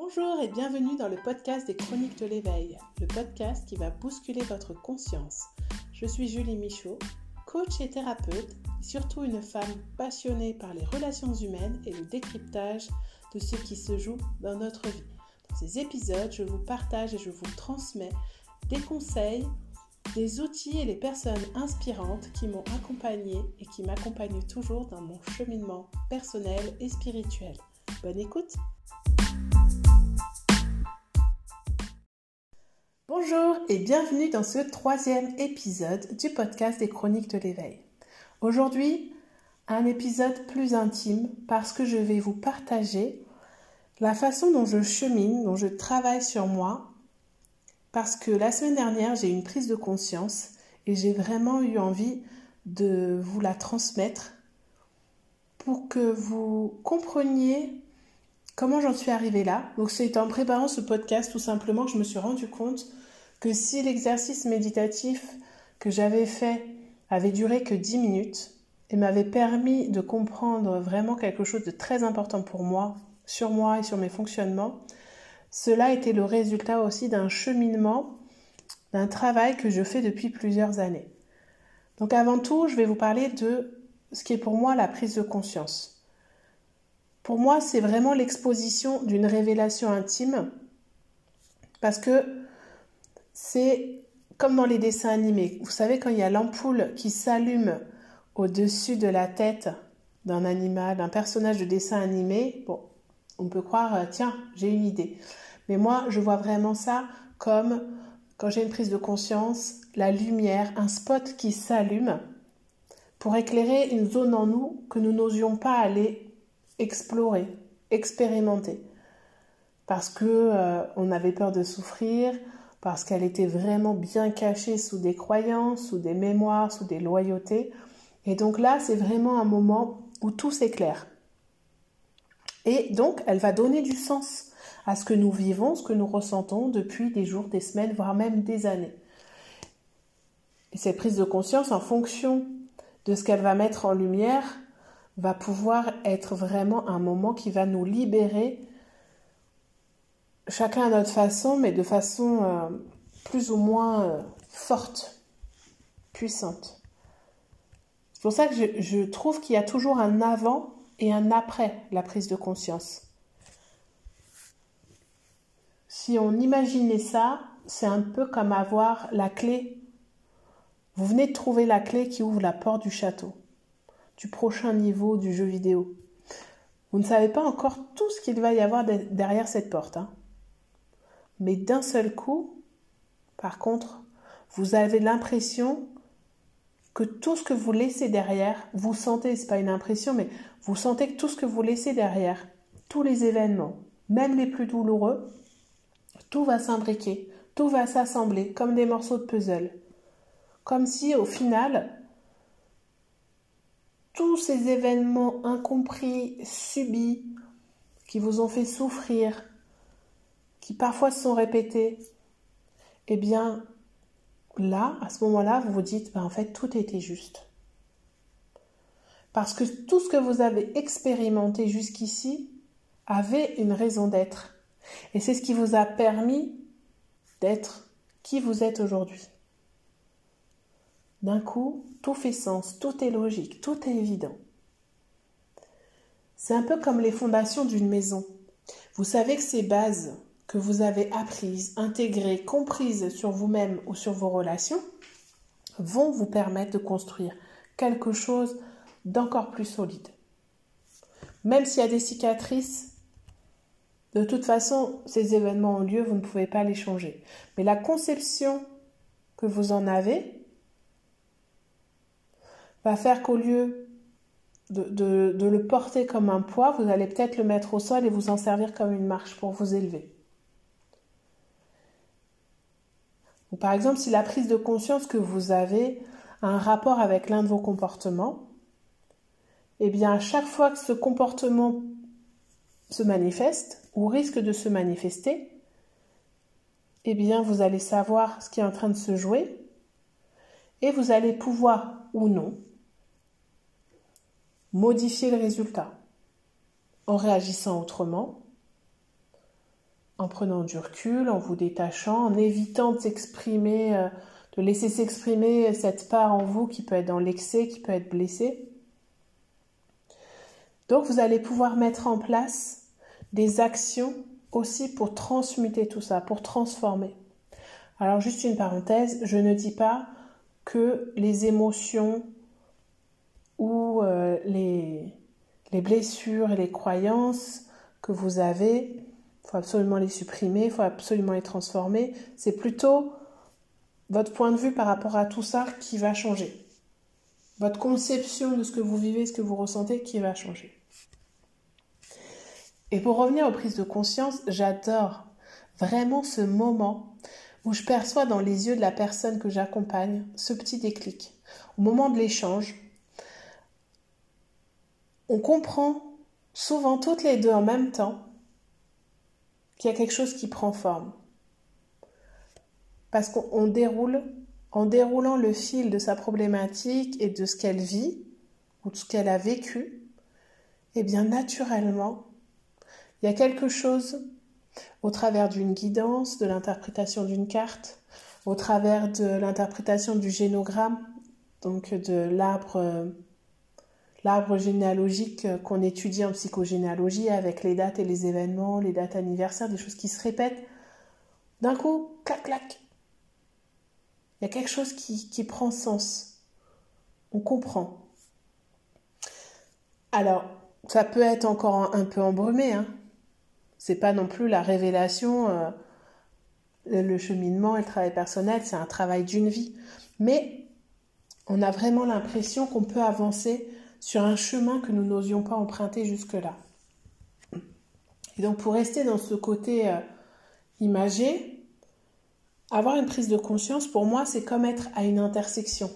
Bonjour et bienvenue dans le podcast des Chroniques de l'éveil, le podcast qui va bousculer votre conscience. Je suis Julie Michaud, coach et thérapeute, et surtout une femme passionnée par les relations humaines et le décryptage de ce qui se joue dans notre vie. Dans ces épisodes, je vous partage et je vous transmets des conseils, des outils et les personnes inspirantes qui m'ont accompagnée et qui m'accompagnent toujours dans mon cheminement personnel et spirituel. Bonne écoute Bonjour et bienvenue dans ce troisième épisode du podcast des Chroniques de l'éveil. Aujourd'hui, un épisode plus intime parce que je vais vous partager la façon dont je chemine, dont je travaille sur moi, parce que la semaine dernière, j'ai eu une prise de conscience et j'ai vraiment eu envie de vous la transmettre pour que vous compreniez comment j'en suis arrivée là. Donc c'est en préparant ce podcast tout simplement que je me suis rendu compte que si l'exercice méditatif que j'avais fait avait duré que 10 minutes et m'avait permis de comprendre vraiment quelque chose de très important pour moi, sur moi et sur mes fonctionnements, cela était le résultat aussi d'un cheminement, d'un travail que je fais depuis plusieurs années. Donc avant tout, je vais vous parler de ce qui est pour moi la prise de conscience. Pour moi, c'est vraiment l'exposition d'une révélation intime parce que c'est comme dans les dessins animés. Vous savez, quand il y a l'ampoule qui s'allume au-dessus de la tête d'un animal, d'un personnage de dessin animé, bon, on peut croire, euh, tiens, j'ai une idée. Mais moi, je vois vraiment ça comme, quand j'ai une prise de conscience, la lumière, un spot qui s'allume pour éclairer une zone en nous que nous n'osions pas aller explorer, expérimenter. Parce que euh, on avait peur de souffrir, parce qu'elle était vraiment bien cachée sous des croyances, sous des mémoires, sous des loyautés. Et donc là, c'est vraiment un moment où tout s'éclaire. Et donc, elle va donner du sens à ce que nous vivons, ce que nous ressentons depuis des jours, des semaines, voire même des années. Et cette prise de conscience, en fonction de ce qu'elle va mettre en lumière, va pouvoir être vraiment un moment qui va nous libérer chacun à notre façon, mais de façon euh, plus ou moins euh, forte, puissante. C'est pour ça que je, je trouve qu'il y a toujours un avant et un après la prise de conscience. Si on imaginait ça, c'est un peu comme avoir la clé. Vous venez de trouver la clé qui ouvre la porte du château, du prochain niveau du jeu vidéo. Vous ne savez pas encore tout ce qu'il va y avoir derrière cette porte. Hein. Mais d'un seul coup, par contre, vous avez l'impression que tout ce que vous laissez derrière, vous sentez, c'est pas une impression, mais vous sentez que tout ce que vous laissez derrière, tous les événements, même les plus douloureux, tout va s'imbriquer, tout va s'assembler comme des morceaux de puzzle. Comme si au final, tous ces événements incompris, subis, qui vous ont fait souffrir, qui parfois se sont répétés, eh bien, là, à ce moment-là, vous vous dites, ben, en fait, tout était juste. Parce que tout ce que vous avez expérimenté jusqu'ici avait une raison d'être. Et c'est ce qui vous a permis d'être qui vous êtes aujourd'hui. D'un coup, tout fait sens, tout est logique, tout est évident. C'est un peu comme les fondations d'une maison. Vous savez que ces bases, que vous avez apprises, intégrées, comprises sur vous-même ou sur vos relations vont vous permettre de construire quelque chose d'encore plus solide. Même s'il y a des cicatrices, de toute façon, ces événements ont lieu, vous ne pouvez pas les changer. Mais la conception que vous en avez va faire qu'au lieu de, le porter comme un poids, vous allez peut-être le mettre au sol et vous en servir comme une marche pour vous élever. Ou par exemple, si la prise de conscience que vous avez a un rapport avec l'un de vos comportements, eh bien, à chaque fois que ce comportement se manifeste ou risque de se manifester, eh bien, vous allez savoir ce qui est en train de se jouer et vous allez pouvoir ou non modifier le résultat en réagissant autrement, en prenant du recul, en vous détachant, en évitant de s'exprimer, euh, de laisser s'exprimer cette part en vous qui peut être dans l'excès, qui peut être blessée. Donc vous allez pouvoir mettre en place des actions aussi pour transmuter tout ça, pour transformer. Alors juste une parenthèse, je ne dis pas que les émotions ou euh, les, les blessures et les croyances que vous avez, il faut absolument les supprimer, il faut absolument les transformer. C'est plutôt votre point de vue par rapport à tout ça qui va changer. Votre conception de ce que vous vivez, ce que vous ressentez qui va changer. Et pour revenir aux prises de conscience, j'adore vraiment ce moment où je perçois dans les yeux de la personne que j'accompagne ce petit déclic. Au moment de l'échange, on comprend souvent toutes les deux en même temps qu'il y a quelque chose qui prend forme. Parce qu'on déroule, en déroulant le fil de sa problématique et de ce qu'elle vit, ou de ce qu'elle a vécu, et eh bien naturellement, il y a quelque chose au travers d'une guidance, de l'interprétation d'une carte, au travers de l'interprétation du génogramme, donc de l'arbre l'arbre généalogique qu'on étudie en psychogénéalogie avec les dates et les événements, les dates anniversaires, des choses qui se répètent. D'un coup, clac, clac. Il y a quelque chose qui, qui prend sens. On comprend. Alors, ça peut être encore un, peu embrumé, hein. C'est pas non plus la révélation, euh, le cheminement et le travail personnel, c'est un travail d'une vie. Mais on a vraiment l'impression qu'on peut avancer sur un chemin que nous n'osions pas emprunter jusque-là. Et donc pour rester dans ce côté euh, imagé, avoir une prise de conscience, pour moi, c'est comme être à une intersection,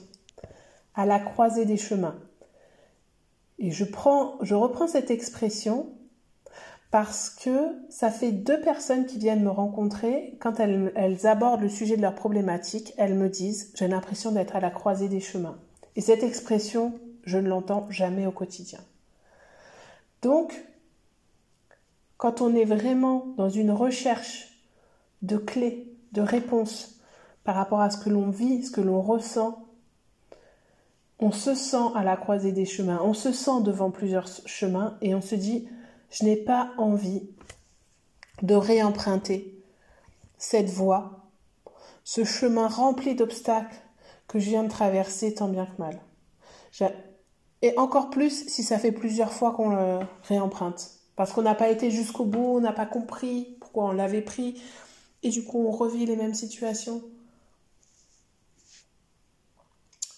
à la croisée des chemins. Et je, prends, je reprends cette expression parce que ça fait deux personnes qui viennent me rencontrer, quand elles, elles abordent le sujet de leur problématique, elles me disent, j'ai l'impression d'être à la croisée des chemins. Et cette expression, je ne l'entends jamais au quotidien. Donc, quand on est vraiment dans une recherche de clés, de réponses par rapport à ce que l'on vit, ce que l'on ressent, on se sent à la croisée des chemins, on se sent devant plusieurs chemins et on se dit, je n'ai pas envie de réemprunter cette voie, ce chemin rempli d'obstacles que je viens de traverser tant bien que mal. Et encore plus si ça fait plusieurs fois qu'on le réemprunte. Parce qu'on n'a pas été jusqu'au bout, on n'a pas compris pourquoi on l'avait pris. Et du coup, on revit les mêmes situations.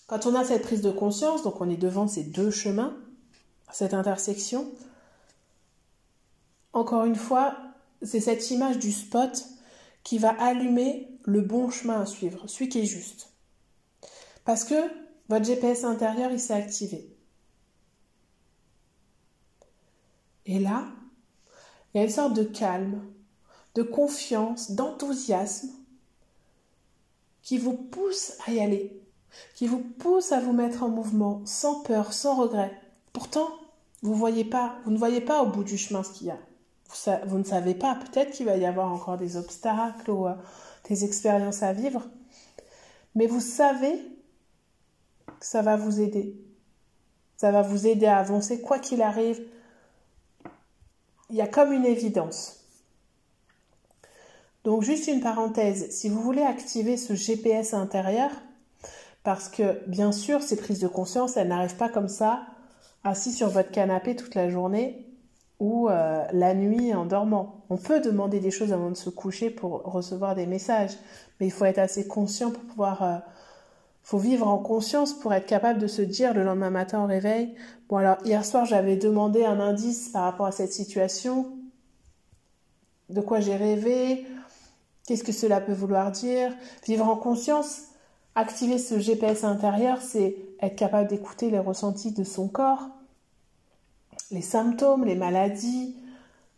Quand on a cette prise de conscience, donc on est devant ces deux chemins, cette intersection, encore une fois, c'est cette image du spot qui va allumer le bon chemin à suivre, celui qui est juste. Parce que votre GPS intérieur, il s'est activé. Et là, il y a une sorte de calme, de confiance, d'enthousiasme qui vous pousse à y aller, qui vous pousse à vous mettre en mouvement sans peur, sans regret. Pourtant, vous, ne voyez pas au bout du chemin ce qu'il y a. Vous, ne savez pas, peut-être qu'il va y avoir encore des obstacles ou euh, des expériences à vivre, mais vous savez que ça va vous aider. Ça va vous aider à avancer quoi qu'il arrive, il y a comme une évidence. Donc juste une parenthèse, si vous voulez activer ce GPS intérieur, parce que bien sûr ces prises de conscience, elles n'arrivent pas comme ça, assis sur votre canapé toute la journée ou euh, la nuit en dormant. On peut demander des choses avant de se coucher pour recevoir des messages, mais il faut être assez conscient pour pouvoir euh, faut vivre en conscience pour être capable de se dire le lendemain matin au réveil, bon alors hier soir j'avais demandé un indice par rapport à cette situation, de quoi j'ai rêvé, qu'est-ce que cela peut vouloir dire, vivre en conscience, activer ce GPS intérieur, c'est être capable d'écouter les ressentis de son corps, les symptômes, les maladies,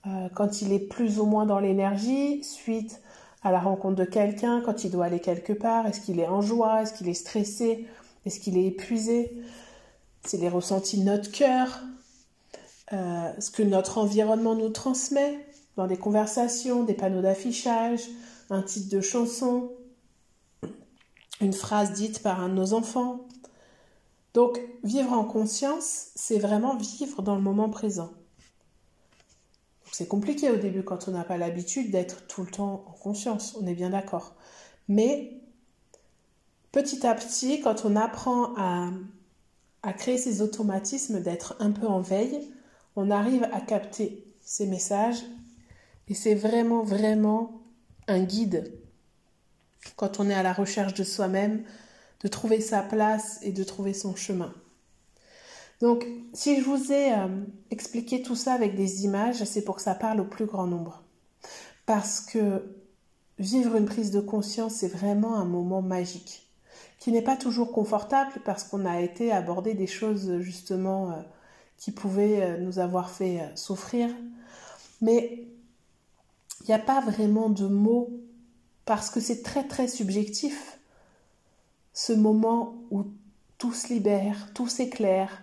euh, quand il est plus ou moins dans l'énergie, suite à la rencontre de quelqu'un, quand il doit aller quelque part, est-ce qu'il est en joie, est-ce qu'il est stressé, est-ce qu'il est épuisé, c'est les ressentis de notre cœur, euh, ce que notre environnement nous transmet, dans des conversations, des panneaux d'affichage, un titre de chanson, une phrase dite par un de nos enfants. Donc, vivre en conscience, c'est vraiment vivre dans le moment présent. C'est compliqué au début quand on n'a pas l'habitude d'être tout le temps en conscience, on est bien d'accord. Mais petit à petit, quand on apprend à, créer ces automatismes d'être un peu en veille, on arrive à capter ces messages et c'est vraiment, vraiment un guide quand on est à la recherche de soi-même, de trouver sa place et de trouver son chemin. Donc, si je vous ai euh, expliqué tout ça avec des images, c'est pour que ça parle au plus grand nombre. Parce que vivre une prise de conscience, c'est vraiment un moment magique, qui n'est pas toujours confortable parce qu'on a été abordé des choses justement euh, qui pouvaient euh, nous avoir fait souffrir. Mais il n'y a pas vraiment de mots parce que c'est très très subjectif ce moment où tout se libère, tout s'éclaire.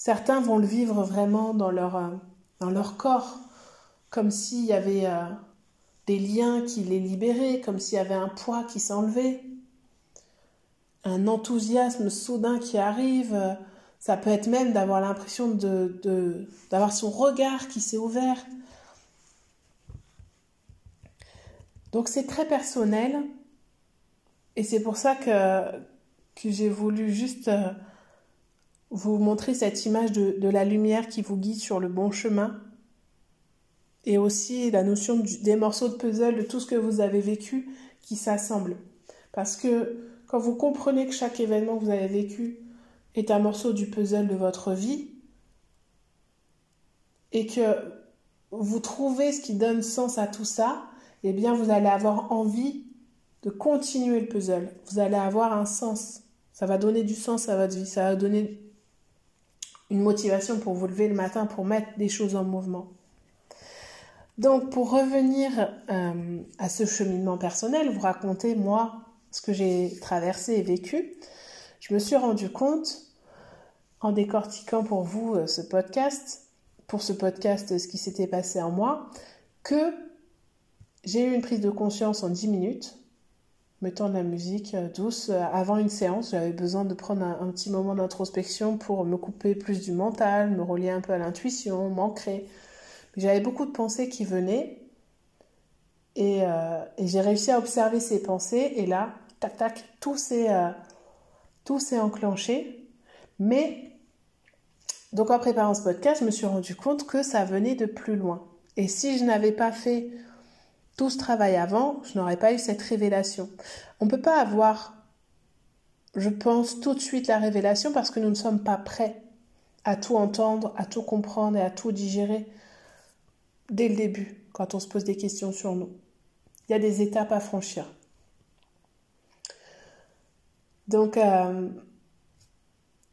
Certains vont le vivre vraiment dans leur, euh, dans leur corps, comme s'il y avait euh, des liens qui les libéraient, comme s'il y avait un poids qui s'enlevait, un enthousiasme soudain qui arrive. Ça peut être même d'avoir l'impression de, d'avoir son regard qui s'est ouvert. Donc c'est très personnel et c'est pour ça que, que j'ai voulu juste euh, vous montrer cette image de, la lumière qui vous guide sur le bon chemin et aussi la notion des morceaux de puzzle, de tout ce que vous avez vécu qui s'assemblent. Parce que quand vous comprenez que chaque événement que vous avez vécu est un morceau du puzzle de votre vie et que vous trouvez ce qui donne sens à tout ça, eh bien vous allez avoir envie de continuer le puzzle. Vous allez avoir un sens. Ça va donner du sens à votre vie. Ça va donner une motivation pour vous lever le matin, pour mettre des choses en mouvement. Donc pour revenir euh, à ce cheminement personnel, vous racontez moi ce que j'ai traversé et vécu. Je me suis rendu compte en décortiquant pour vous euh, ce podcast, pour ce podcast ce qui s'était passé en moi, que j'ai eu une prise de conscience en 10 minutes, mettant de la musique euh, douce. Euh, avant une séance, j'avais besoin de prendre un, petit moment d'introspection pour me couper plus du mental, me relier un peu à l'intuition, m'ancrer. J'avais beaucoup de pensées qui venaient et, euh, j'ai réussi à observer ces pensées et là, tac tac, tout s'est s'est enclenché. Mais donc en préparant ce podcast, je me suis rendu compte que ça venait de plus loin. Et si je n'avais pas fait tout ce travail avant, je n'aurais pas eu cette révélation. On ne peut pas avoir, je pense, tout de suite la révélation parce que nous ne sommes pas prêts à tout entendre, à tout comprendre et à tout digérer dès le début, quand on se pose des questions sur nous. Il y a des étapes à franchir. Donc, euh,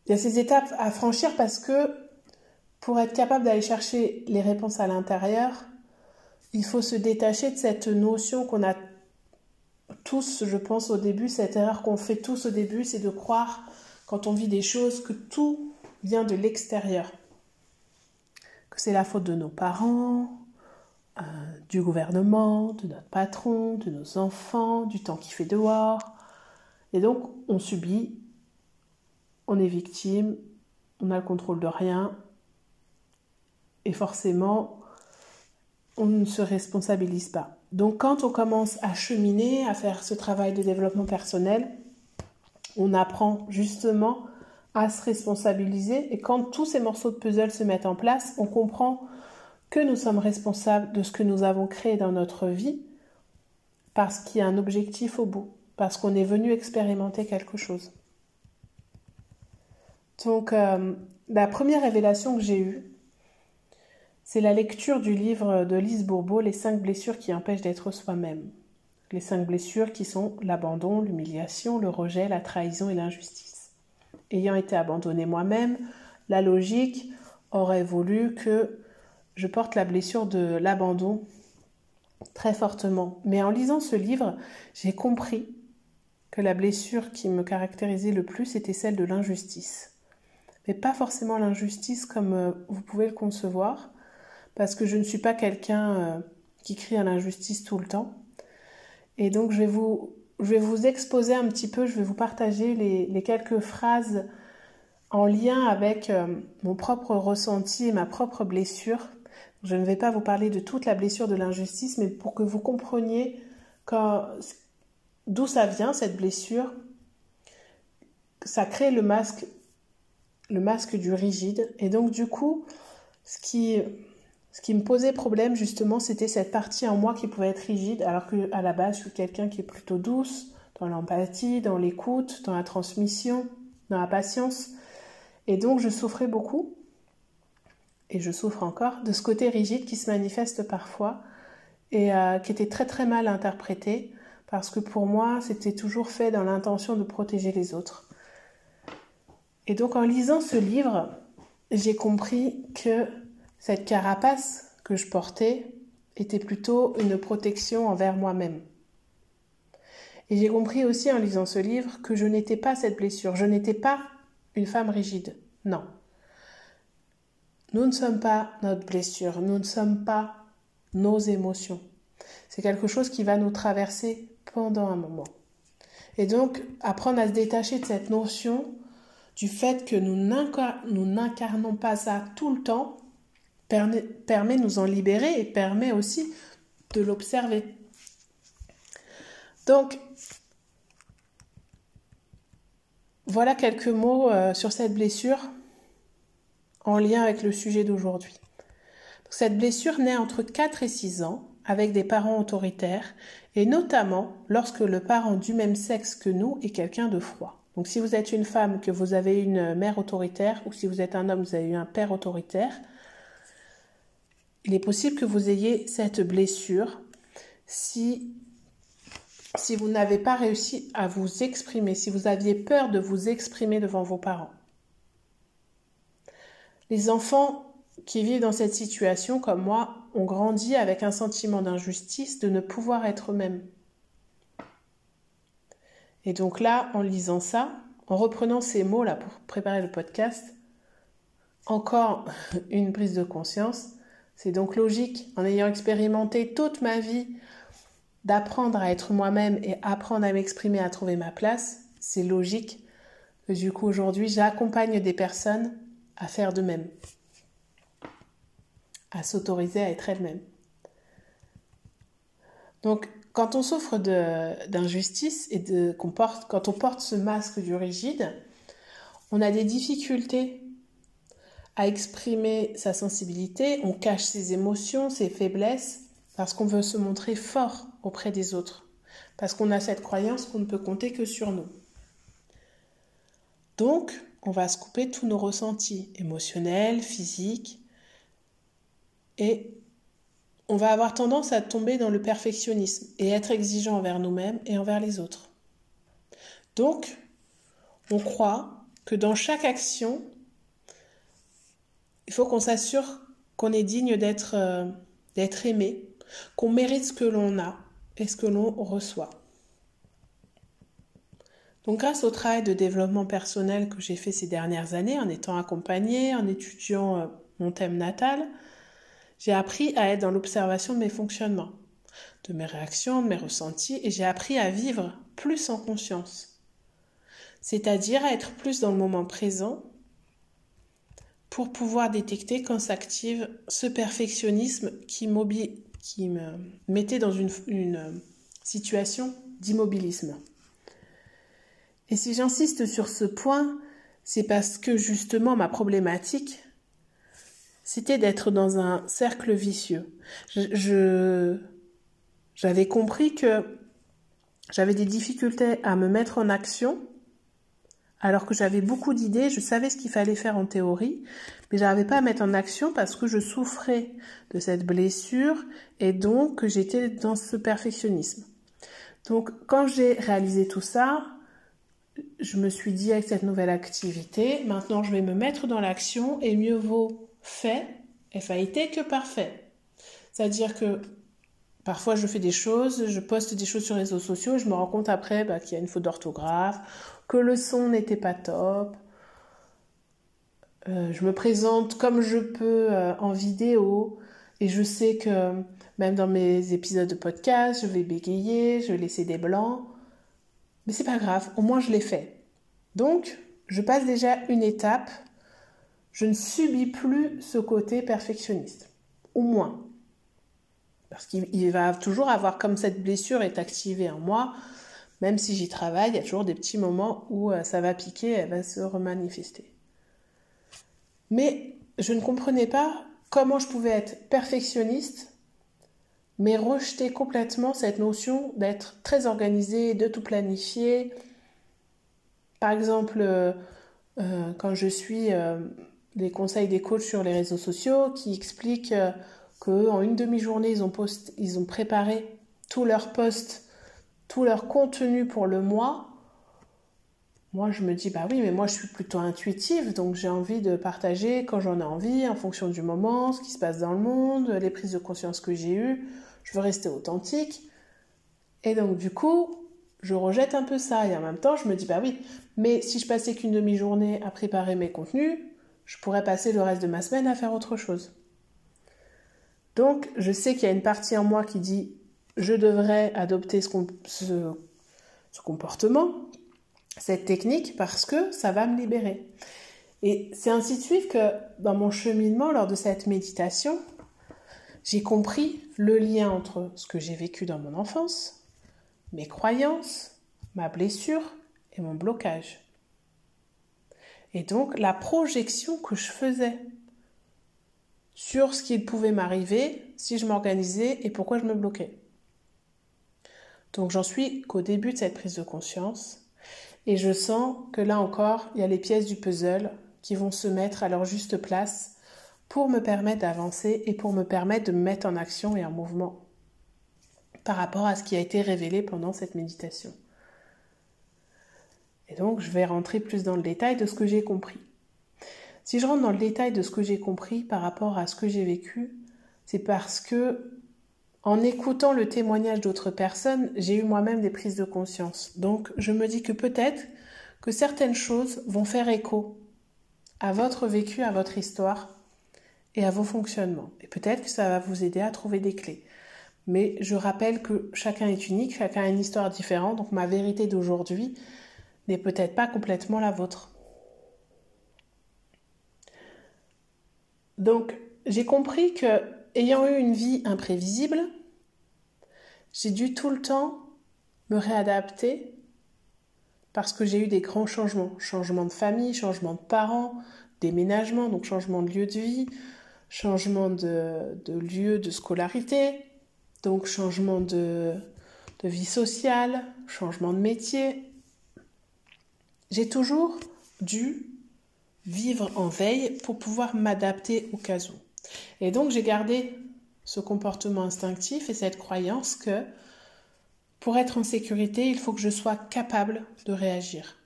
il y a ces étapes à franchir parce que pour être capable d'aller chercher les réponses à l'intérieur, il faut se détacher de cette notion qu'on a tous, je pense, au début, cette erreur qu'on fait tous au début, c'est de croire, quand on vit des choses, que tout vient de l'extérieur. Que c'est la faute de nos parents, euh, du gouvernement, de notre patron, de nos enfants, du temps qui fait dehors. Et donc, on subit, on est victime, on a le contrôle de rien. Et forcément, on ne se responsabilise pas. Donc quand on commence à cheminer, à faire ce travail de développement personnel, on apprend justement à se responsabiliser et quand tous ces morceaux de puzzle se mettent en place, on comprend que nous sommes responsables de ce que nous avons créé dans notre vie parce qu'il y a un objectif au bout, parce qu'on est venu expérimenter quelque chose. Donc euh, la première révélation que j'ai eue, c'est la lecture du livre de Lise Bourbeau, Les cinq blessures qui empêchent d'être soi-même. Les cinq blessures qui sont l'abandon, l'humiliation, le rejet, la trahison et l'injustice. Ayant été abandonnée moi-même, la logique aurait voulu que je porte la blessure de l'abandon très fortement. Mais en lisant ce livre, j'ai compris que la blessure qui me caractérisait le plus était celle de l'injustice. Mais pas forcément l'injustice comme euh, vous pouvez le concevoir, parce que je ne suis pas quelqu'un euh, qui crie à l'injustice tout le temps. Et donc je vais vous, exposer un petit peu, je vais vous partager les, quelques phrases en lien avec euh, mon propre ressenti et ma propre blessure. Je ne vais pas vous parler de toute la blessure de l'injustice, mais pour que vous compreniez d'où ça vient cette blessure, ça crée le masque, le masque du rigide. Et donc du coup, ce qui, ce qui me posait problème justement, c'était cette partie en moi qui pouvait être rigide, alors que à la base, je suis quelqu'un qui est plutôt douce dans l'empathie, dans l'écoute, dans la transmission, dans la patience. Et donc je souffrais beaucoup, et je souffre encore, de ce côté rigide qui se manifeste parfois et euh, qui était très très mal interprété parce que pour moi c'était toujours fait dans l'intention de protéger les autres. Et donc en lisant ce livre, j'ai compris que cette carapace que je portais était plutôt une protection envers moi-même. Et j'ai compris aussi en lisant ce livre que je n'étais pas cette blessure, je n'étais pas une femme rigide. Non. Nous ne sommes pas notre blessure, nous ne sommes pas nos émotions. C'est quelque chose qui va nous traverser pendant un moment. Et donc, apprendre à se détacher de cette notion du fait que nous n'incarnons pas ça tout le temps permet, permet nous en libérer et permet aussi de l'observer. Donc, voilà quelques mots euh, sur cette blessure en lien avec le sujet d'aujourd'hui. Cette blessure naît entre 4 et 6 ans avec des parents autoritaires et notamment lorsque le parent du même sexe que nous est quelqu'un de froid. Donc si vous êtes une femme, que vous avez une mère autoritaire ou si vous êtes un homme, vous avez eu un père autoritaire, il est possible que vous ayez cette blessure si si vous n'avez pas réussi à vous exprimer, si vous aviez peur de vous exprimer devant vos parents. Les enfants qui vivent dans cette situation, comme moi, ont grandi avec un sentiment d'injustice de ne pouvoir être eux-mêmes. Et donc là, en lisant ça, en reprenant ces mots-là pour préparer le podcast, encore une prise de conscience. C'est donc logique, en ayant expérimenté toute ma vie d'apprendre à être moi-même et apprendre à m'exprimer, à trouver ma place, c'est logique que du coup aujourd'hui j'accompagne des personnes à faire de même, à s'autoriser à être elles-mêmes. Donc quand on souffre d'injustice et qu'on quand on porte ce masque du rigide, on a des difficultés à exprimer sa sensibilité, on cache ses émotions, ses faiblesses, parce qu'on veut se montrer fort auprès des autres, parce qu'on a cette croyance qu'on ne peut compter que sur nous. Donc, on va se couper tous nos ressentis émotionnels, physiques, et on va avoir tendance à tomber dans le perfectionnisme et être exigeant envers nous-mêmes et envers les autres. Donc, on croit que dans chaque action, il faut qu'on s'assure qu'on est digne d'être euh, d'être aimé, qu'on mérite ce que l'on a et ce que l'on reçoit. Donc grâce au travail de développement personnel que j'ai fait ces dernières années en étant accompagnée, en étudiant euh, mon thème natal, j'ai appris à être dans l'observation de mes fonctionnements, de mes réactions, de mes ressentis et j'ai appris à vivre plus en conscience. C'est-à-dire à être plus dans le moment présent pour pouvoir détecter quand s'active ce perfectionnisme qui, qui me mettait dans une, une situation d'immobilisme. Et si j'insiste sur ce point, c'est parce que justement ma problématique, c'était d'être dans un cercle vicieux. Je, j'avais compris que j'avais des difficultés à me mettre en action, alors que j'avais beaucoup d'idées, je savais ce qu'il fallait faire en théorie, mais j'arrivais pas à mettre en action parce que je souffrais de cette blessure et donc j'étais dans ce perfectionnisme. Donc quand j'ai réalisé tout ça, je me suis dit avec cette nouvelle activité, maintenant je vais me mettre dans l'action et mieux vaut fait, FAIT, que parfait. C'est-à-dire que parfois je fais des choses, je poste des choses sur les réseaux sociaux et je me rends compte après bah, qu'il y a une faute d'orthographe, que le son n'était pas top. Euh, je me présente comme je peux euh, en vidéo. Et je sais que même dans mes épisodes de podcast, je vais bégayer, je vais laisser des blancs. Mais c'est pas grave, au moins je l'ai fait. Donc, je passe déjà une étape. Je ne subis plus ce côté perfectionniste. Au moins. Parce qu'il va toujours avoir, comme cette blessure est activée en moi, même si j'y travaille, il y a toujours des petits moments où euh, ça va piquer, elle va se remanifester. Mais je ne comprenais pas comment je pouvais être perfectionniste, mais rejeter complètement cette notion d'être très organisé, de tout planifier. Par exemple, euh, euh, quand je suis des conseils des coachs sur les réseaux sociaux qui expliquent qu'en une demi-journée, ils ont, ils ont préparé tous leurs posts tout leur contenu pour le mois, moi je me dis bah oui mais moi je suis plutôt intuitive donc j'ai envie de partager quand j'en ai envie en fonction du moment, ce qui se passe dans le monde, les prises de conscience que j'ai eues, je veux rester authentique. Et donc du coup, je rejette un peu ça et en même temps je me dis bah oui, mais si je passais qu'une demi-journée à préparer mes contenus, je pourrais passer le reste de ma semaine à faire autre chose. Donc je sais qu'il y a une partie en moi qui dit je devrais adopter ce, comportement, cette technique, parce que ça va me libérer. Et c'est ainsi de suite que dans mon cheminement, lors de cette méditation, j'ai compris le lien entre ce que j'ai vécu dans mon enfance, mes croyances, ma blessure et mon blocage. Et donc la projection que je faisais sur ce qui pouvait m'arriver si je m'organisais et pourquoi je me bloquais. Donc j'en suis qu'au début de cette prise de conscience et je sens que là encore, il y a les pièces du puzzle qui vont se mettre à leur juste place pour me permettre d'avancer et pour me permettre de me mettre en action et en mouvement par rapport à ce qui a été révélé pendant cette méditation. Et donc, je vais rentrer plus dans le détail de ce que j'ai compris. Si je rentre dans le détail de ce que j'ai compris par rapport à ce que j'ai vécu, c'est parce que en écoutant le témoignage d'autres personnes, j'ai eu moi-même des prises de conscience. Donc je me dis que peut-être que certaines choses vont faire écho à votre vécu, à votre histoire et à vos fonctionnements. Et peut-être que ça va vous aider à trouver des clés. Mais je rappelle que chacun est unique, chacun a une histoire différente, donc ma vérité d'aujourd'hui n'est peut-être pas complètement la vôtre. Donc j'ai compris que ayant eu une vie imprévisible, j'ai dû tout le temps me réadapter parce que j'ai eu des grands changements. Changement de famille, changement de parents, déménagement, donc changement de lieu de vie, changement de, lieu de scolarité, donc changement de, de vie sociale, changement de métier. J'ai toujours dû vivre en veille pour pouvoir m'adapter au cas où. Et donc j'ai gardé ce comportement instinctif et cette croyance que pour être en sécurité, il faut que je sois capable de réagir.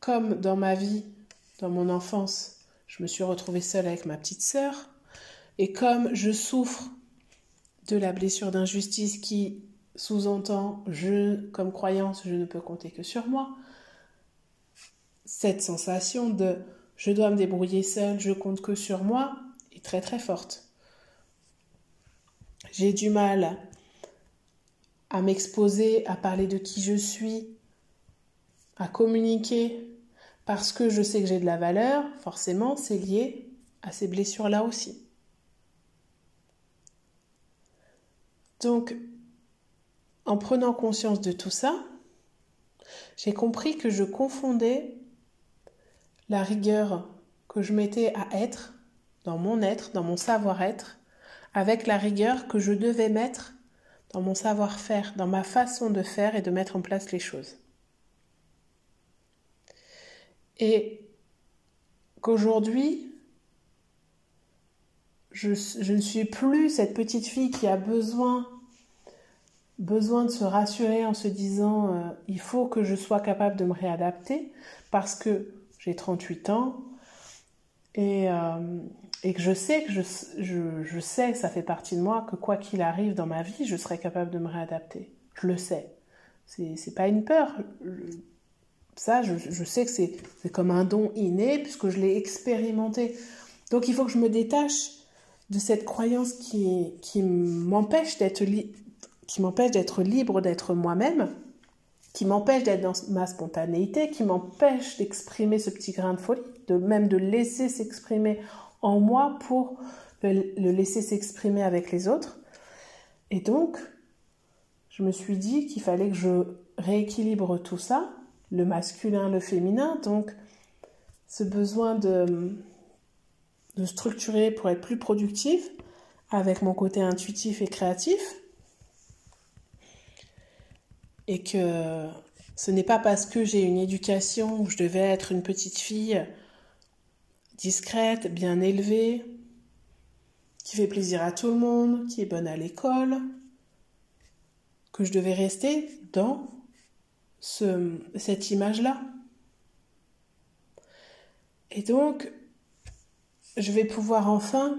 Comme dans ma vie, dans mon enfance, je me suis retrouvée seule avec ma petite sœur, et comme je souffre de la blessure d'injustice qui sous-entend comme croyance, je ne peux compter que sur moi, cette sensation de je dois me débrouiller seule, je compte que sur moi, très très forte. J'ai du mal à m'exposer, à parler de qui je suis, à communiquer parce que je sais que j'ai de la valeur, forcément c'est lié à ces blessures-là aussi. Donc, en prenant conscience de tout ça, j'ai compris que je confondais la rigueur que je mettais à être dans mon être, dans mon savoir-être, avec la rigueur que je devais mettre dans mon savoir-faire, dans ma façon de faire et de mettre en place les choses. Et qu'aujourd'hui, je, ne suis plus cette petite fille qui a besoin, besoin de se rassurer en se disant euh, il faut que je sois capable de me réadapter parce que j'ai 38 ans et, euh, et que je sais que je, je, sais, ça fait partie de moi, que quoi qu'il arrive dans ma vie, je serai capable de me réadapter. Je le sais. C'est pas une peur. Ça, je, je sais que c'est comme un don inné puisque je l'ai expérimenté. Donc il faut que je me détache de cette croyance qui, qui m'empêche d'être d'être libre d'être moi-même, qui m'empêche d'être dans ma spontanéité, qui m'empêche d'exprimer ce petit grain de folie, de même de laisser s'exprimer en moi pour le laisser s'exprimer avec les autres. Et donc, je me suis dit qu'il fallait que je rééquilibre tout ça, le masculin, le féminin, donc ce besoin de, de structurer pour être plus productif avec mon côté intuitif et créatif. Et que ce n'est pas parce que j'ai une éducation où je devais être une petite fille discrète, bien élevée, qui fait plaisir à tout le monde, qui est bonne à l'école, que je devais rester dans ce, cette image-là. Et donc, je vais pouvoir enfin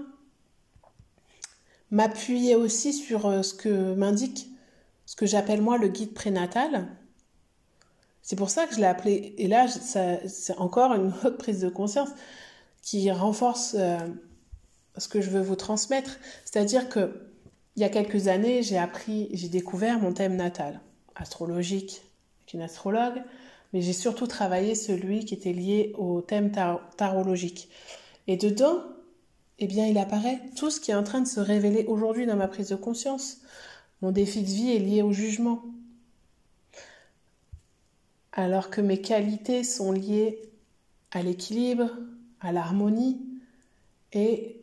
m'appuyer aussi sur euh, ce que m'indique, ce que j'appelle moi le guide prénatal. C'est pour ça que je l'ai appelé, et là, c'est encore une autre prise de conscience qui renforce euh, ce que je veux vous transmettre. C'est-à-dire que il y a quelques années, j'ai appris, j'ai découvert mon thème natal, astrologique, avec une astrologue, mais j'ai surtout travaillé celui qui était lié au thème tarologique. Et dedans, eh bien, il apparaît tout ce qui est en train de se révéler aujourd'hui dans ma prise de conscience. Mon défi de vie est lié au jugement. Alors que mes qualités sont liées à l'équilibre, à l'harmonie, et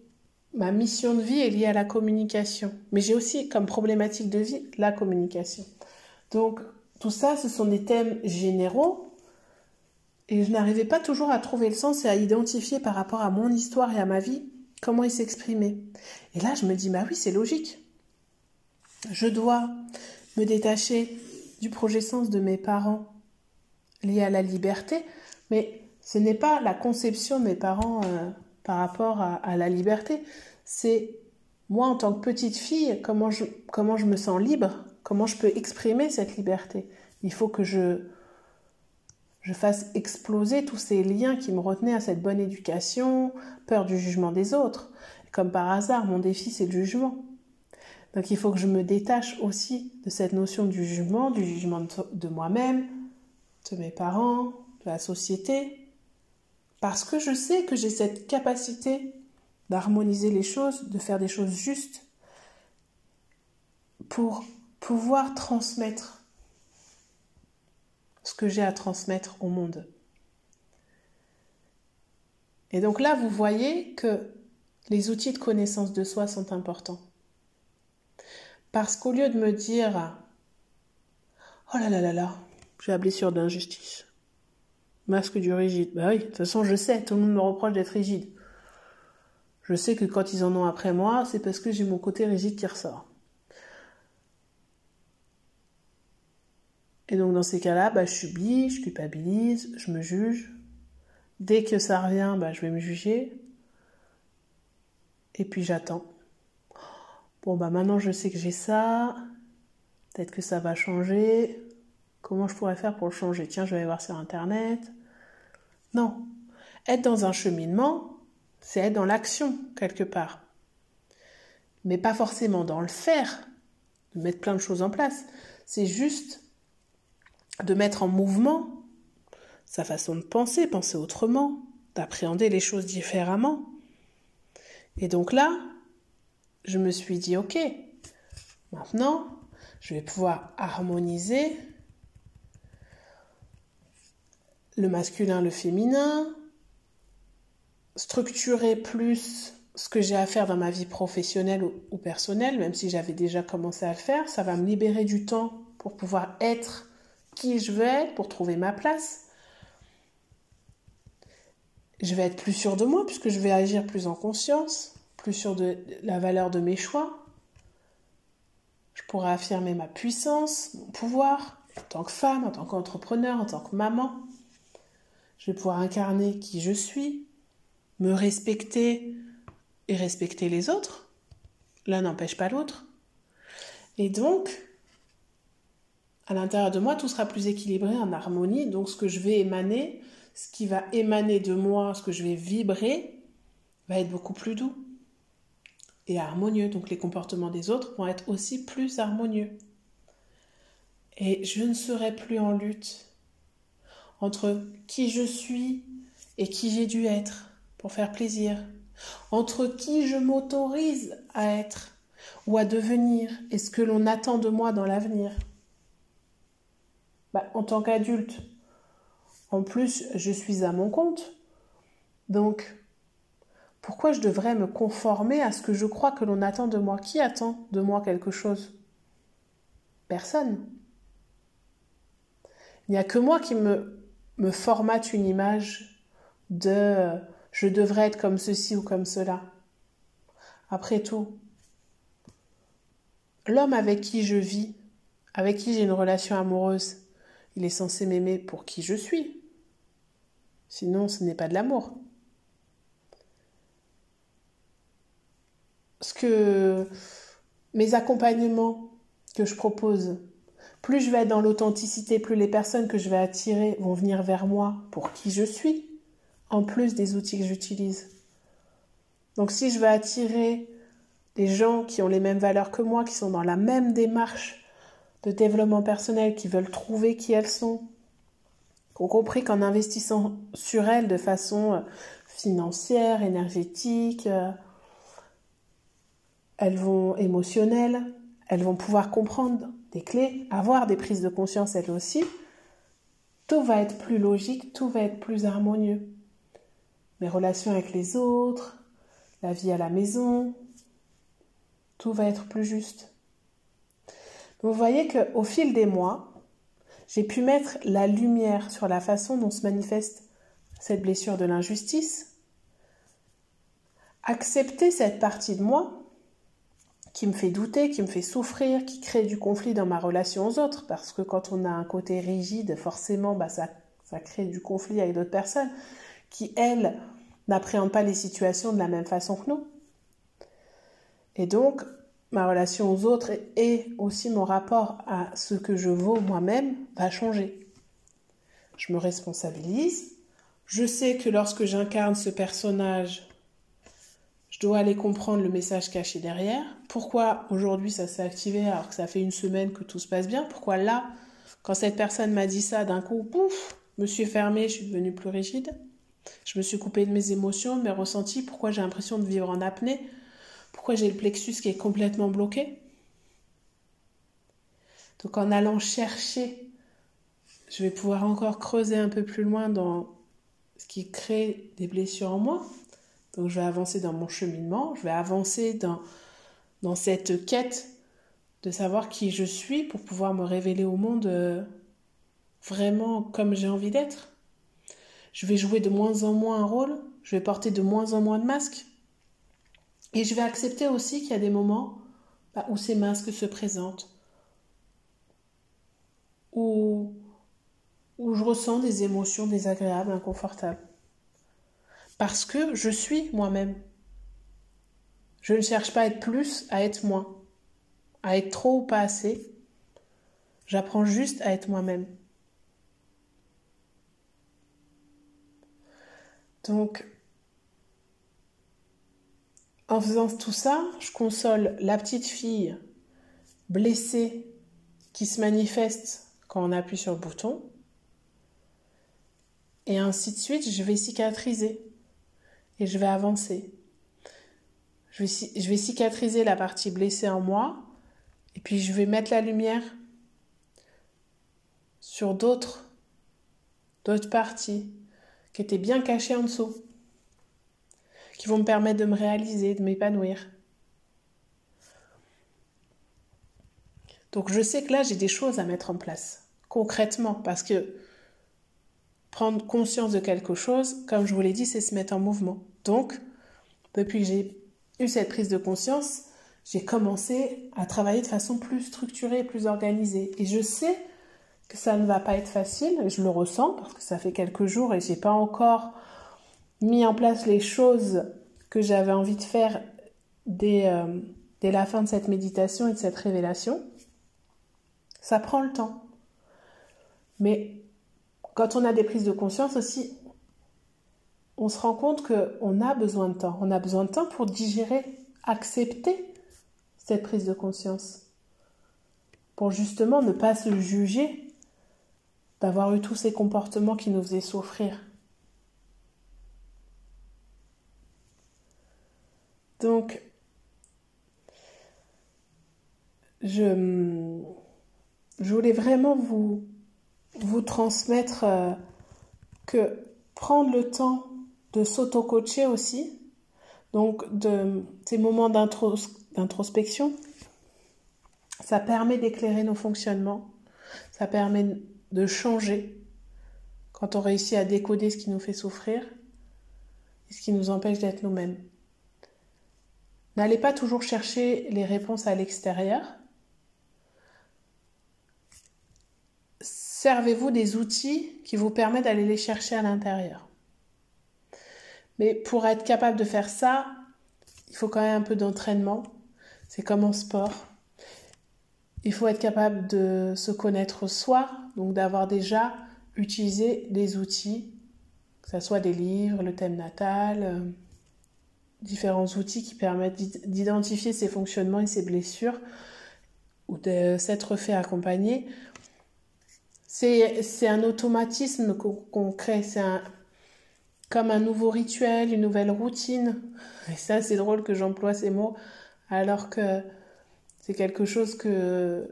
ma mission de vie est liée à la communication. Mais j'ai aussi comme problématique de vie la communication. Donc, tout ça, ce sont des thèmes généraux et je n'arrivais pas toujours à trouver le sens et à identifier par rapport à mon histoire et à ma vie comment il s'exprimait. Et là, je me dis, bah oui, c'est logique. Je dois me détacher du projet sens de mes parents lié à la liberté, mais ce n'est pas la conception de mes parents euh, par rapport à, la liberté, c'est moi en tant que petite fille, comment je, comment je me sens libre, comment je peux exprimer cette liberté. Il faut que je je fasse exploser tous ces liens qui me retenaient à cette bonne éducation, peur du jugement des autres. Comme par hasard, mon défi, c'est le jugement. Donc il faut que je me détache aussi de cette notion du jugement, du jugement de moi-même, de mes parents, de la société, parce que je sais que j'ai cette capacité d'harmoniser les choses, de faire des choses justes, pour pouvoir transmettre ce que j'ai à transmettre au monde. Et donc là, vous voyez que les outils de connaissance de soi sont importants. Parce qu'au lieu de me dire Oh là là là là, j'ai la blessure d'injustice. Masque du rigide. Bah oui, de toute façon, je sais, tout le monde me reproche d'être rigide. Je sais que quand ils en ont après moi, c'est parce que j'ai mon côté rigide qui ressort. Et donc dans ces cas-là, bah, je subis, je culpabilise, je me juge. Dès que ça revient, bah, je vais me juger. Et puis j'attends. Bon, bah maintenant je sais que j'ai ça. Peut-être que ça va changer. Comment je pourrais faire pour le changer? Tiens, je vais aller voir sur Internet. Non. Être dans un cheminement, c'est être dans l'action, quelque part. Mais pas forcément dans le faire, de mettre plein de choses en place. C'est juste de mettre en mouvement sa façon de penser, penser autrement, d'appréhender les choses différemment. Et donc là, je me suis dit, ok, maintenant, je vais pouvoir harmoniser le masculin, le féminin, structurer plus ce que j'ai à faire dans ma vie professionnelle ou personnelle, même si j'avais déjà commencé à le faire, ça va me libérer du temps pour pouvoir être qui je veux être pour trouver ma place. Je vais être plus sûr de moi puisque je vais agir plus en conscience, plus sûr de la valeur de mes choix. Je pourrai affirmer ma puissance, mon pouvoir en tant que femme, en tant qu'entrepreneur, en tant que maman. Je vais pouvoir incarner qui je suis, me respecter et respecter les autres. L'un n'empêche pas l'autre. Et donc, à l'intérieur de moi, tout sera plus équilibré, en harmonie. Donc ce que je vais émaner, ce qui va émaner de moi, ce que je vais vibrer, va être beaucoup plus doux. et harmonieux. Donc les comportements des autres vont être aussi plus harmonieux. Et je ne serai plus en lutte entre qui je suis et qui j'ai dû être pour faire plaisir, entre qui je m'autorise à être ou à devenir et ce que l'on attend de moi dans l'avenir. Bah, en tant qu'adulte, en plus, je suis à mon compte. Donc, pourquoi je devrais me conformer à ce que je crois que l'on attend de moi? Qui attend de moi quelque chose? Personne. Il n'y a que moi qui me, me formate une image de je devrais être comme ceci ou comme cela. Après tout, l'homme avec qui je vis, avec qui j'ai une relation amoureuse, il est censé m'aimer pour qui je suis. Sinon, ce n'est pas de l'amour. Ce que mes accompagnements que je propose, plus je vais être dans l'authenticité, plus les personnes que je vais attirer vont venir vers moi pour qui je suis, en plus des outils que j'utilise. Donc si je veux attirer des gens qui ont les mêmes valeurs que moi, qui sont dans la même démarche de développement personnel, qui veulent trouver qui elles sont, qui ont compris qu'en investissant sur elles de façon euh, financière, énergétique, euh, elles vont émotionnelles, elles vont pouvoir comprendre des clés, avoir des prises de conscience elles aussi, tout va être plus logique, tout va être plus harmonieux. Mes relations avec les autres, la vie à la maison, tout va être plus juste. vous voyez qu'au fil des mois, j'ai pu mettre la lumière sur la façon dont se manifeste cette blessure de l'injustice, accepter cette partie de moi qui me fait douter, qui me fait souffrir, qui crée du conflit dans ma relation aux autres, parce que quand on a un côté rigide, forcément, bah, ça, ça crée du conflit avec d'autres personnes qui, elles, n'appréhendent pas les situations de la même façon que nous. Et donc, ma relation aux autres et aussi mon rapport à ce que je vaux moi-même va changer. Je me responsabilise. Je sais que lorsque j'incarne ce personnage, je dois aller comprendre le message caché derrière. Pourquoi aujourd'hui ça s'est activé alors que ça fait une semaine que tout se passe bien? Pourquoi là, quand cette personne m'a dit ça, d'un coup, pouf, me suis fermée, je suis devenue plus rigide. Je me suis coupée de mes émotions, de mes ressentis. Pourquoi j'ai l'impression de vivre en apnée? Pourquoi j'ai le plexus qui est complètement bloqué? Donc en allant chercher, je vais pouvoir encore creuser un peu plus loin dans ce qui crée des blessures en moi. Donc je vais avancer dans mon cheminement, je vais avancer dans, cette quête de savoir qui je suis pour pouvoir me révéler au monde euh, vraiment comme j'ai envie d'être. Je vais jouer de moins en moins un rôle, je vais porter de moins en moins de masques. Et je vais accepter aussi qu'il y a des moments bah, où ces masques se présentent, où, où je ressens des émotions désagréables, inconfortables. Parce que je suis moi-même. Je ne cherche pas à être plus, à être moins, à être trop ou pas assez. J'apprends juste à être moi-même. Donc, en faisant tout ça, je console la petite fille blessée qui se manifeste quand on appuie sur le bouton. Et ainsi de suite, je vais cicatriser et je vais avancer. Je vais, cicatriser la partie blessée en moi et puis je vais mettre la lumière sur d'autres, d'autres parties qui étaient bien cachées en dessous qui vont me permettre de me réaliser, de m'épanouir. Donc je sais que là, j'ai des choses à mettre en place, concrètement, parce que prendre conscience de quelque chose, comme je vous l'ai dit, c'est se mettre en mouvement. Donc, depuis que j'ai eu cette prise de conscience, j'ai commencé à travailler de façon plus structurée, plus organisée. Et je sais que ça ne va pas être facile, et je le ressens parce que ça fait quelques jours et j'ai pas encore mis en place les choses que j'avais envie de faire dès, euh, dès la fin de cette méditation et de cette révélation, ça prend le temps. Mais quand on a des prises de conscience aussi, on se rend compte qu'on a besoin de temps. On a besoin de temps pour digérer accepter cette prise de conscience pour justement ne pas se juger d'avoir eu tous ces comportements qui nous faisaient souffrir. Donc, je, je voulais vraiment vous, vous transmettre euh, que prendre le temps de s'auto-coacher aussi, donc de ces moments d'introspection, ça permet d'éclairer nos fonctionnements, ça permet de changer quand on réussit à décoder ce qui nous fait souffrir et ce qui nous empêche d'être nous-mêmes. N'allez pas toujours chercher les réponses à l'extérieur. Servez-vous des outils qui vous permettent d'aller les chercher à l'intérieur. Mais pour être capable de faire ça, il faut quand même un peu d'entraînement. C'est comme en sport. Il faut être capable de se connaître soi, donc d'avoir déjà utilisé des outils, que ce soit des livres, le thème natal, euh, différents outils qui permettent d'identifier ses fonctionnements et ses blessures ou de s'être fait accompagner. C'est un automatisme qu'on crée, c'est comme un nouveau rituel, une nouvelle routine. Et ça, c'est drôle que j'emploie ces mots, alors que c'est quelque chose que,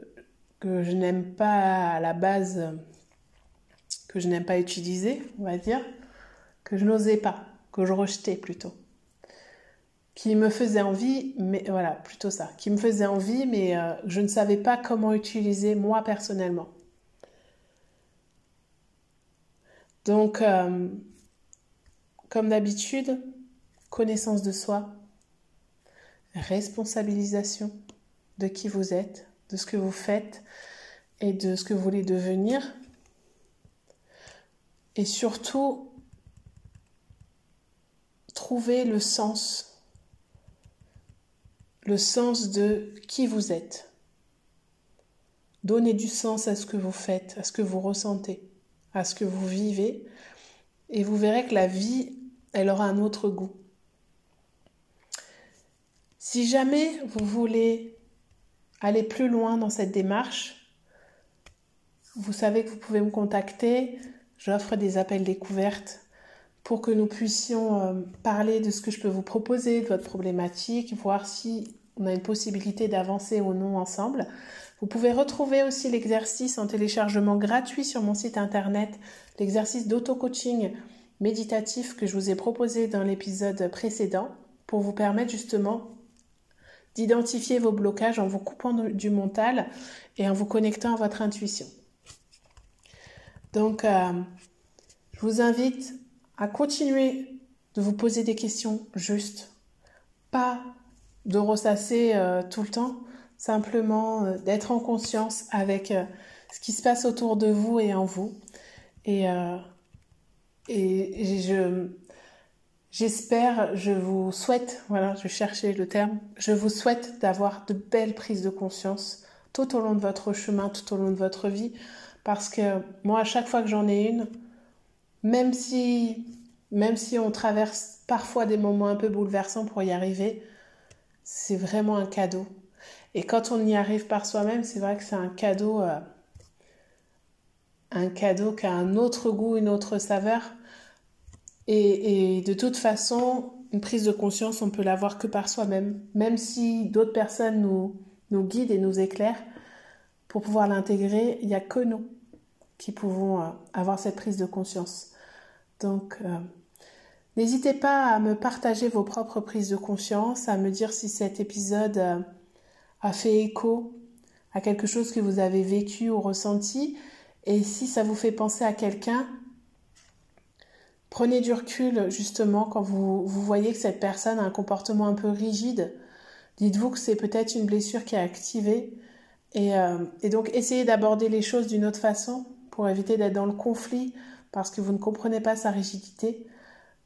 je n'aime pas à la base, que je n'aime pas utiliser, on va dire, que je n'osais pas, que je rejetais plutôt qui me faisait envie, mais voilà, plutôt ça, qui me faisait envie, mais euh, je ne savais pas comment utiliser moi personnellement. Donc, euh, comme d'habitude, connaissance de soi, responsabilisation de qui vous êtes, de ce que vous faites et de ce que vous voulez devenir. Et surtout, trouver le sens le sens de qui vous êtes. Donnez du sens à ce que vous faites, à ce que vous ressentez, à ce que vous vivez, et vous verrez que la vie, elle aura un autre goût. Si jamais vous voulez aller plus loin dans cette démarche, vous savez que vous pouvez me contacter. J'offre des appels découvertes pour que nous puissions euh, parler de ce que je peux vous proposer, de votre problématique, voir si on a une possibilité d'avancer ou non ensemble. Vous pouvez retrouver aussi l'exercice en téléchargement gratuit sur mon site internet, l'exercice d'auto-coaching méditatif que je vous ai proposé dans l'épisode précédent pour vous permettre justement d'identifier vos blocages en vous coupant du mental et en vous connectant à votre intuition. Donc, euh, je vous invite à continuer de vous poser des questions justes, pas de ressasser euh, tout le temps, simplement euh, d'être en conscience avec euh, ce qui se passe autour de vous et en vous. Et, et je, j'espère, je vous souhaite, voilà, je cherchais le terme, je vous souhaite d'avoir de belles prises de conscience tout au long de votre chemin, tout au long de votre vie, parce que moi, à chaque fois que j'en ai une, même si, même si on traverse parfois des moments un peu bouleversants pour y arriver, c'est vraiment un cadeau. Et quand on y arrive par soi-même, c'est vrai que c'est un cadeau, euh, un cadeau qui a un autre goût, une autre saveur. Et, de toute façon, une prise de conscience, on peut l'avoir que par soi-même, même si d'autres personnes nous, nous guident et nous éclairent. Pour pouvoir l'intégrer, il n'y a que nous qui pouvons euh, avoir cette prise de conscience. Donc, euh, n'hésitez pas à me partager vos propres prises de conscience, à me dire si cet épisode euh, a fait écho à quelque chose que vous avez vécu ou ressenti, et si ça vous fait penser à quelqu'un, prenez du recul justement quand vous, voyez que cette personne a un comportement un peu rigide. Dites-vous que c'est peut-être une blessure qui est activée, et, et donc essayez d'aborder les choses d'une autre façon pour éviter d'être dans le conflit parce que vous ne comprenez pas sa rigidité.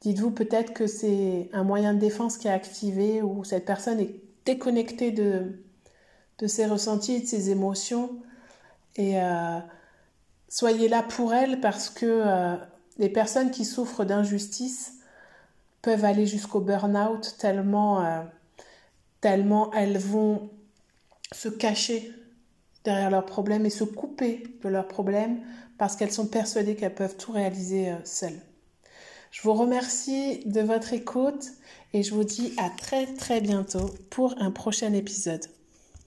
Dites-vous peut-être que c'est un moyen de défense qui est activé ou cette personne est déconnectée de, ses ressentis et de ses émotions. Et euh, soyez là pour elle parce que euh, les personnes qui souffrent d'injustice peuvent aller jusqu'au burn-out tellement euh, tellement elles vont se cacher derrière leurs problèmes et se couper de leurs problèmes parce qu'elles sont persuadées qu'elles peuvent tout réaliser seules. Je vous remercie de votre écoute et je vous dis à très très bientôt pour un prochain épisode.